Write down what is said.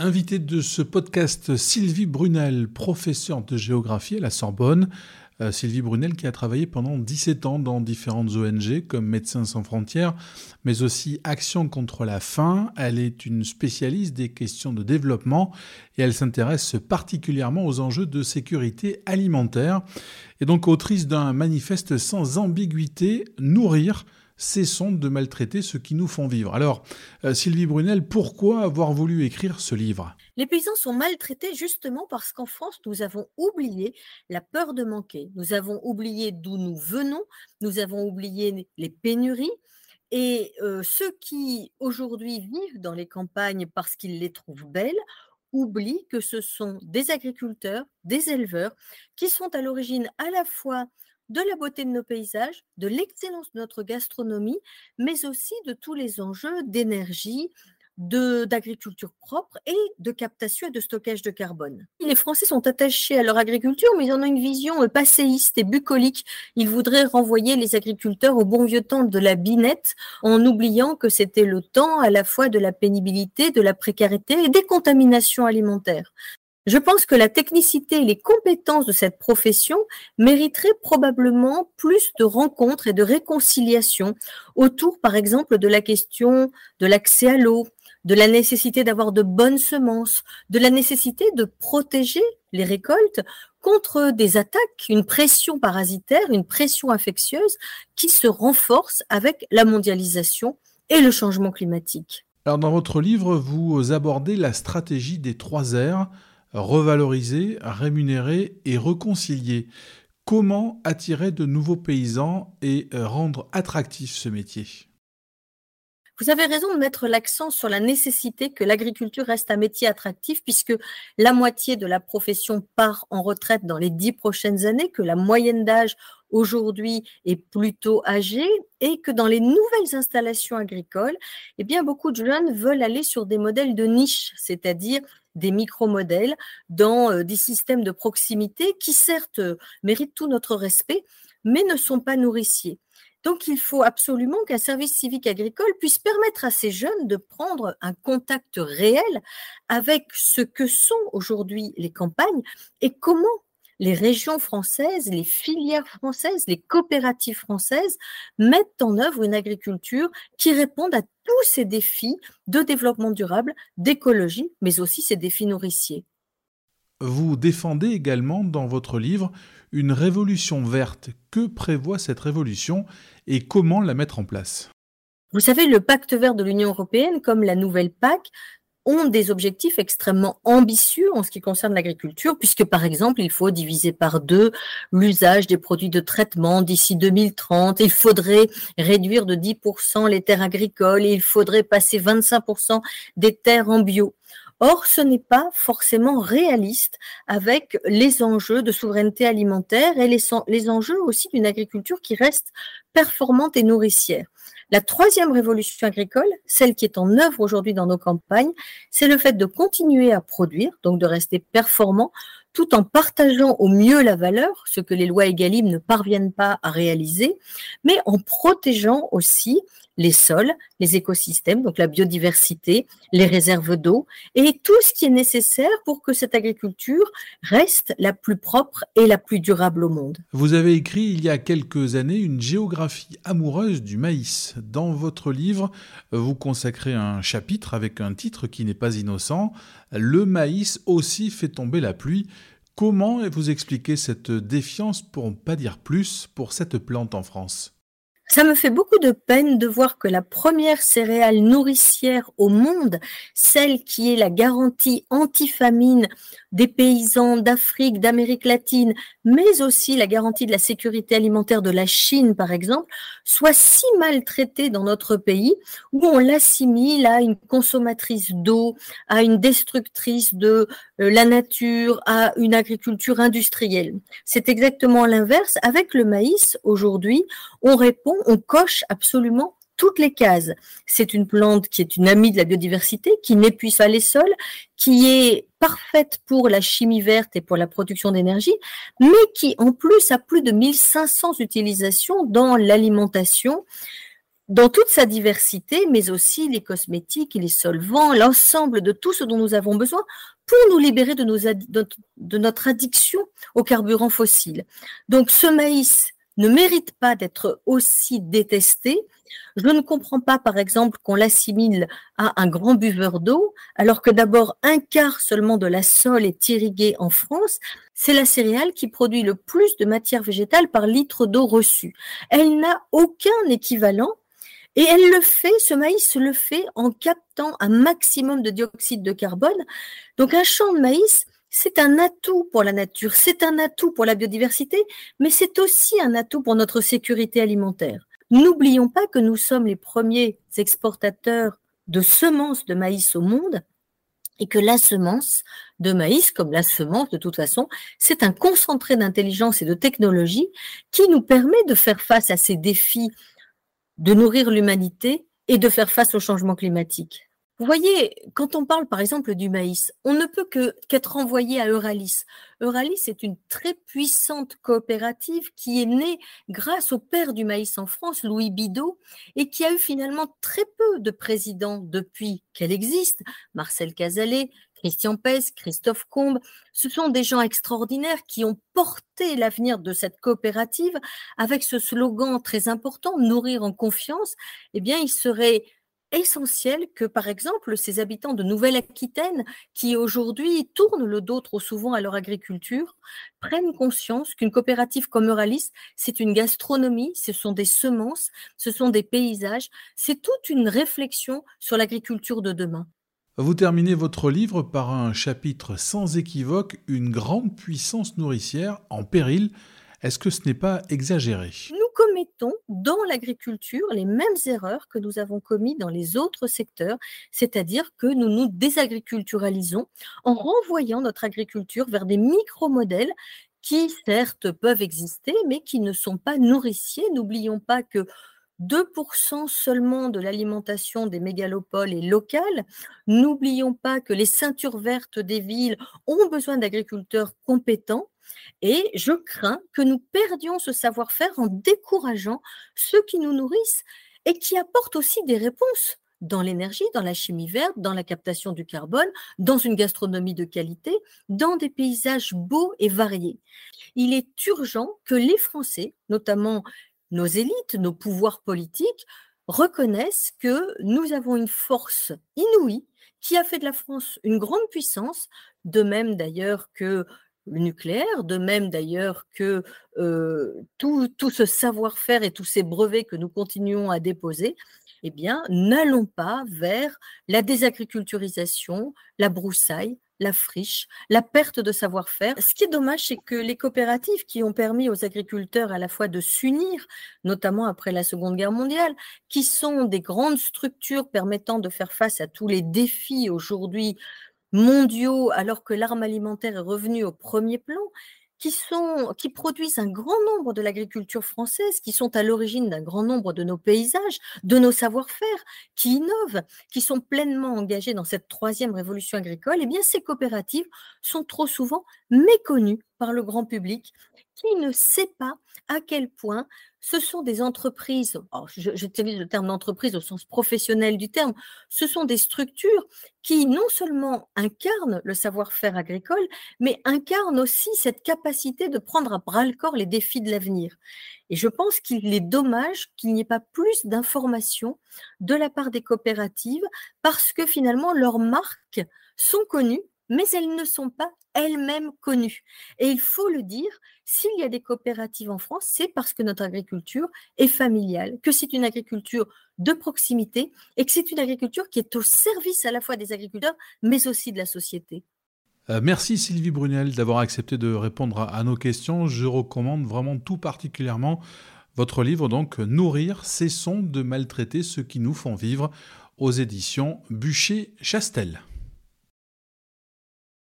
Invité de ce podcast, Sylvie Brunel, professeure de géographie à la Sorbonne. Euh, Sylvie Brunel qui a travaillé pendant 17 ans dans différentes ONG comme Médecins sans frontières, mais aussi Action contre la faim. Elle est une spécialiste des questions de développement et elle s'intéresse particulièrement aux enjeux de sécurité alimentaire. Et donc autrice d'un manifeste sans ambiguïté, Nourrir cessons de maltraiter ceux qui nous font vivre. Alors, euh, Sylvie Brunel, pourquoi avoir voulu écrire ce livre? Les paysans sont maltraités justement parce qu'en France, nous avons oublié la peur de manquer. Nous avons oublié d'où nous venons, nous avons oublié les pénuries. Et euh, ceux qui aujourd'hui vivent dans les campagnes parce qu'ils les trouvent belles oublient que ce sont des agriculteurs, des éleveurs qui sont à l'origine à la fois de la beauté de nos paysages, de l'excellence de notre gastronomie, mais aussi de tous les enjeux d'énergie, d'agriculture propre et de captation et de stockage de carbone. Les Français sont attachés à leur agriculture, mais ils en ont une vision euh, passéiste et bucolique. Ils voudraient renvoyer les agriculteurs au bon vieux temps de la binette, en oubliant que c'était le temps à la fois de la pénibilité, de la précarité et des contaminations alimentaires. Je pense que la technicité et les compétences de cette profession mériteraient probablement plus de rencontres et de réconciliation autour, par exemple, de la question de l'accès à l'eau, de la nécessité d'avoir de bonnes semences, de la nécessité de protéger les récoltes contre des attaques, une pression parasitaire, une pression infectieuse qui se renforce avec la mondialisation et le changement climatique. Dans votre livre, vous abordez la stratégie des trois R revaloriser, rémunérer et réconcilier. Comment attirer de nouveaux paysans et euh, rendre attractif ce métier? Vous avez raison de mettre l'accent sur la nécessité que l'agriculture reste un métier attractif puisque la moitié de la profession part en retraite dans les dix prochaines années, que la moyenne d'âge aujourd'hui est plutôt âgée et que dans les nouvelles installations agricoles, eh bien, beaucoup de jeunes veulent aller sur des modèles de niche, c'est-à-dire des micro-modèles dans euh, des systèmes de proximité qui certes méritent tout notre respect, mais ne sont pas nourriciers. Donc, il faut absolument qu'un service civique agricole puisse permettre à ces jeunes de prendre un contact réel avec ce que sont aujourd'hui les campagnes et comment les régions françaises, les filières françaises, les coopératives françaises mettent en œuvre une agriculture qui réponde à tous ces défis de développement durable, d'écologie, mais aussi ces défis nourriciers. Vous défendez également dans votre livre une révolution verte. Que prévoit cette révolution et comment la mettre en place? Vous savez, le pacte vert de l'Union européenne, comme la nouvelle PAC, ont des objectifs extrêmement ambitieux en ce qui concerne l'agriculture, puisque par exemple, il faut diviser par deux l'usage des produits de traitement d'ici 2030, il faudrait réduire de 10% les terres agricoles il faudrait passer 25% des terres en bio. Or, ce n'est pas forcément réaliste avec les enjeux de souveraineté alimentaire et les enjeux aussi d'une agriculture qui reste performante et nourricière. La troisième révolution agricole, celle qui est en œuvre aujourd'hui dans nos campagnes, c'est le fait de continuer à produire, donc de rester performant, tout en partageant au mieux la valeur, ce que les lois EGalim ne parviennent pas à réaliser, mais en protégeant aussi les sols, les écosystèmes, donc la biodiversité, les réserves d'eau et tout ce qui est nécessaire pour que cette agriculture reste la plus propre et la plus durable au monde. Vous avez écrit il y a quelques années une géographie amoureuse du maïs. Dans votre livre, vous consacrez un chapitre avec un titre qui n'est pas innocent. Le maïs aussi fait tomber la pluie. Comment vous expliquez cette défiance, pour ne pas dire plus, pour cette plante en France? Ça me fait beaucoup de peine de voir que la première céréale nourricière au monde, celle qui est la garantie anti-famine des paysans d'Afrique, d'Amérique latine, mais aussi la garantie de la sécurité alimentaire de la Chine, par exemple, soit si maltraitée dans notre pays, où on l'assimile à une consommatrice d'eau, à une destructrice de euh, la nature, à une agriculture industrielle. C'est exactement l'inverse. Avec le maïs, aujourd'hui, on répond on coche absolument toutes les cases. C'est une plante qui est une amie de la biodiversité, qui n'épuise pas les sols, qui est parfaite pour la chimie verte et pour la production d'énergie, mais qui en plus a plus de 1500 utilisations dans l'alimentation, dans toute sa diversité, mais aussi les cosmétiques, les solvants, l'ensemble de tout ce dont nous avons besoin pour nous libérer de, de notre addiction aux carburants fossiles. Donc ce maïs ne mérite pas d'être aussi détesté. Je ne comprends pas, par exemple, qu'on l'assimile à un grand buveur d'eau, alors que d'abord un quart seulement de la sole est irriguée en France. C'est la céréale qui produit le plus de matière végétale par litre d'eau reçue. Elle n'a aucun équivalent et elle le fait, ce maïs le fait en captant un maximum de dioxyde de carbone. Donc un champ de maïs, c'est un atout pour la nature, c'est un atout pour la biodiversité, mais c'est aussi un atout pour notre sécurité alimentaire. N'oublions pas que nous sommes les premiers exportateurs de semences de maïs au monde et que la semence de maïs, comme la semence de toute façon, c'est un concentré d'intelligence et de technologie qui nous permet de faire face à ces défis de nourrir l'humanité et de faire face au changement climatique. Vous voyez, quand on parle par exemple du maïs, on ne peut que qu'être envoyé à Euralis. Euralis est une très puissante coopérative qui est née grâce au père du maïs en France, Louis Bidot, et qui a eu finalement très peu de présidents depuis qu'elle existe. Marcel Cazalet, Christian Pes, Christophe Combe, ce sont des gens extraordinaires qui ont porté l'avenir de cette coopérative avec ce slogan très important, nourrir en confiance. Eh bien, il serait essentiel que, par exemple, ces habitants de Nouvelle-Aquitaine, qui aujourd'hui tournent le dos trop souvent à leur agriculture, prennent conscience qu'une coopérative comme Euralis, c'est une gastronomie, ce sont des semences, ce sont des paysages, c'est toute une réflexion sur l'agriculture de demain. Vous terminez votre livre par un chapitre sans équivoque, une grande puissance nourricière en péril. Est-ce que ce n'est pas exagéré? Commettons dans l'agriculture les mêmes erreurs que nous avons commis dans les autres secteurs, c'est-à-dire que nous nous désagriculturalisons en renvoyant notre agriculture vers des micro-modèles qui certes peuvent exister, mais qui ne sont pas nourriciers. N'oublions pas que 2% seulement de l'alimentation des mégalopoles est locale. N'oublions pas que les ceintures vertes des villes ont besoin d'agriculteurs compétents. Et je crains que nous perdions ce savoir-faire en décourageant ceux qui nous nourrissent et qui apportent aussi des réponses dans l'énergie, dans la chimie verte, dans la captation du carbone, dans une gastronomie de qualité, dans des paysages beaux et variés. Il est urgent que les Français, notamment nos élites, nos pouvoirs politiques, reconnaissent que nous avons une force inouïe qui a fait de la France une grande puissance, de même d'ailleurs que nucléaire, de même d'ailleurs que tout, tout, ce savoir-faire et tous ces brevets que nous continuons à déposer, eh bien, n'allons pas vers la désagriculturisation, la broussaille, la friche, la perte de savoir-faire. Ce qui est dommage, c'est que les coopératives qui ont permis aux agriculteurs à la fois de s'unir, notamment après la Seconde Guerre mondiale, qui sont des grandes structures permettant de faire face à tous les défis aujourd'hui mondiaux alors que l'arme alimentaire est revenue au premier plan, qui, produisent un grand nombre de l'agriculture française, qui sont à l'origine d'un grand nombre de nos paysages, de nos savoir-faire, qui innovent, qui sont pleinement engagés dans cette troisième révolution agricole, eh bien ces coopératives sont trop souvent méconnues par le grand public qui ne sait pas à quel point ce sont des entreprises, j'utilise le terme d'entreprise au sens professionnel du terme, ce sont des structures qui non seulement incarnent le savoir-faire agricole, mais incarnent aussi cette capacité de prendre à bras le corps les défis de l'avenir. Et je pense qu'il est dommage qu'il n'y ait pas plus d'informations de la part des coopératives parce que finalement leurs marques sont connues, mais elles ne sont pas elles-mêmes connues. Et il faut le dire, s'il y a des coopératives en France, c'est parce que notre agriculture est familiale, que c'est une agriculture de proximité et que c'est une agriculture qui est au service à la fois des agriculteurs, mais aussi de la société. Euh, merci Sylvie Brunel d'avoir accepté de répondre à, nos questions. Je recommande vraiment tout particulièrement votre livre, donc Nourrir, cessons de maltraiter ceux qui nous font vivre, aux éditions Bûcher-Chastel.